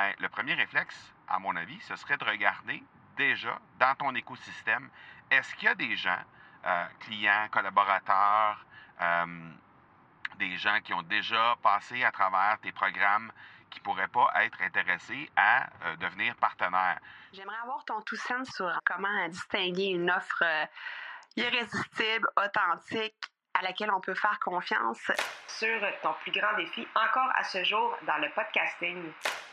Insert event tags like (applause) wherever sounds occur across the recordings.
ben, le premier réflexe, à mon avis, ce serait de regarder déjà dans ton écosystème, est-ce qu'il y a des gens, euh, clients, collaborateurs, euh, des gens qui ont déjà passé à travers tes programmes qui ne pourraient pas être intéressés à euh, devenir partenaires? J'aimerais avoir ton tout sens sur comment distinguer une offre irrésistible, authentique, à laquelle on peut faire confiance. Sur ton plus grand défi encore à ce jour dans le podcasting.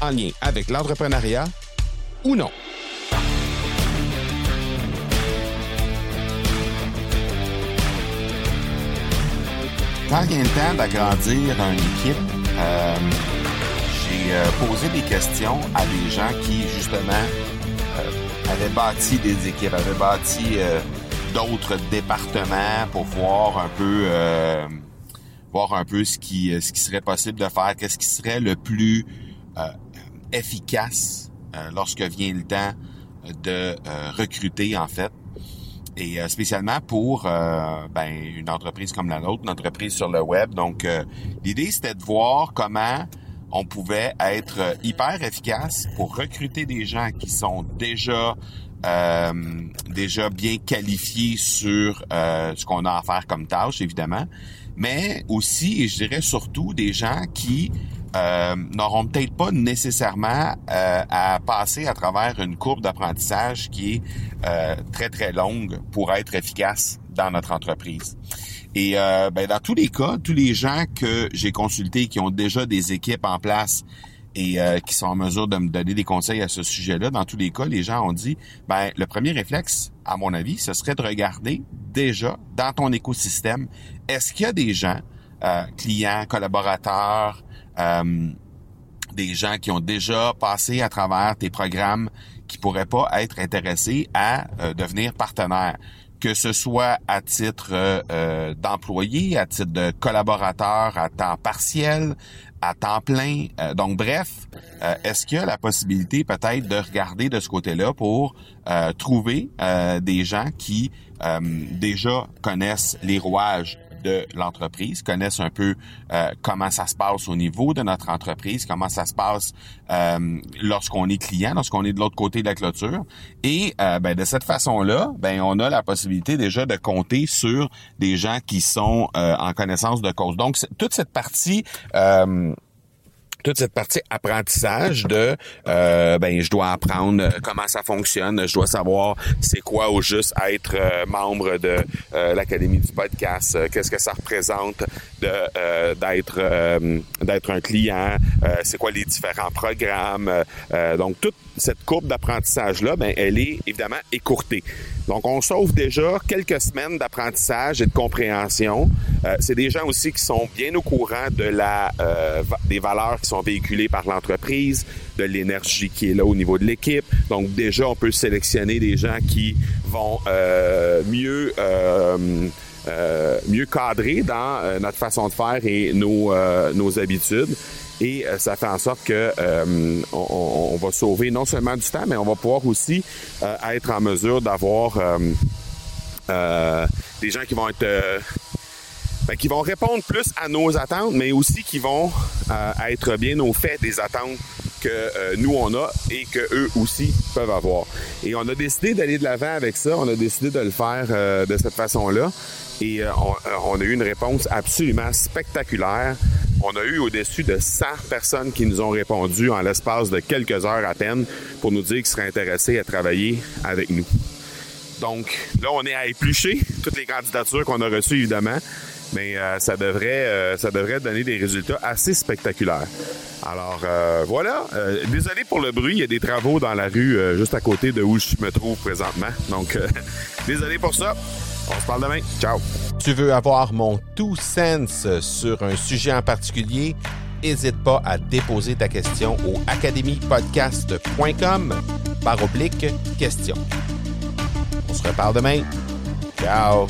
en lien avec l'entrepreneuriat ou non. Quand il y a le temps d'agrandir une équipe, euh, j'ai euh, posé des questions à des gens qui, justement, euh, avaient bâti des équipes, avaient bâti d'autres départements pour voir un peu voir un peu ce qui ce qui serait possible de faire, qu'est-ce qui serait le plus efficace lorsque vient le temps de recruter en fait et euh, spécialement pour euh, ben, une entreprise comme la nôtre, une entreprise sur le web. Donc, euh, l'idée, c'était de voir comment on pouvait être hyper efficace pour recruter des gens qui sont déjà déjà bien qualifiés sur ce qu'on a à faire comme tâche, évidemment, mais aussi, et je dirais surtout, des gens qui euh, n'auront peut-être pas nécessairement euh, à passer à travers une courbe d'apprentissage qui est euh, très très longue pour être efficace dans notre entreprise. Et ben, dans tous les cas, tous les gens que j'ai consultés qui ont déjà des équipes en place et qui sont en mesure de me donner des conseils à ce sujet-là, dans tous les cas, les gens ont dit, ben le premier réflexe, à mon avis, ce serait de regarder déjà dans ton écosystème, est-ce qu'il y a des gens, clients, collaborateurs, euh, des gens qui ont déjà passé à travers tes programmes qui pourraient pas être intéressés à euh, devenir partenaires que ce soit à titre euh, d'employé, à titre de collaborateur à temps partiel, à temps plein. donc bref, est-ce qu'il y a la possibilité peut-être de regarder de ce côté-là pour trouver des gens qui déjà connaissent les rouages de l'entreprise, connaissent un peu euh, comment ça se passe au niveau de notre entreprise, comment ça se passe euh, lorsqu'on est client, lorsqu'on est de l'autre côté de la clôture. Et euh, ben, de cette façon-là, ben, on a la possibilité déjà de compter sur des gens qui sont en connaissance de cause. Donc, toute cette partie toute cette partie apprentissage de euh, ben je dois apprendre euh, comment ça fonctionne, je dois savoir c'est quoi au juste être euh, membre de l'académie du podcast, qu'est-ce que ça représente de d'être d'être un client, c'est quoi les différents programmes. donc toute cette courbe d'apprentissage là, ben elle est évidemment écourtée. Donc, on sauve déjà quelques semaines d'apprentissage et de compréhension. Euh, c'est des gens aussi qui sont bien au courant de la euh, des valeurs qui sont véhiculées par l'entreprise, de l'énergie qui est là au niveau de l'équipe. Donc, déjà, on peut sélectionner des gens qui vont euh, mieux mieux cadrer dans notre façon de faire et nos, nos habitudes et euh, ça fait en sorte que euh, on, va sauver non seulement du temps, mais on va pouvoir aussi euh, être en mesure d'avoir des gens qui vont être ben, qui vont répondre plus à nos attentes, mais aussi qui vont être bien au fait des attentes que nous on a et que eux aussi peuvent avoir. Et on a décidé d'aller de l'avant avec ça, on a décidé de le faire de cette façon-là et on, on, a eu une réponse absolument spectaculaire on a eu au-dessus de 100 personnes qui nous ont répondu en l'espace de quelques heures à peine pour nous dire qu'ils seraient intéressés à travailler avec nous. Donc là, on est à éplucher toutes les candidatures qu'on a reçues, évidemment, mais euh, ça devrait euh, ça devrait donner des résultats assez spectaculaires. Alors euh, voilà, désolé pour le bruit, il y a des travaux dans la rue juste à côté de où je me trouve présentement. Donc (laughs) désolé pour ça. On se parle demain. Ciao. Tu veux avoir mon tout sens sur un sujet en particulier? n'hésite pas à déposer ta question au academypodcast.com par oblique question. On se reparle demain. Ciao!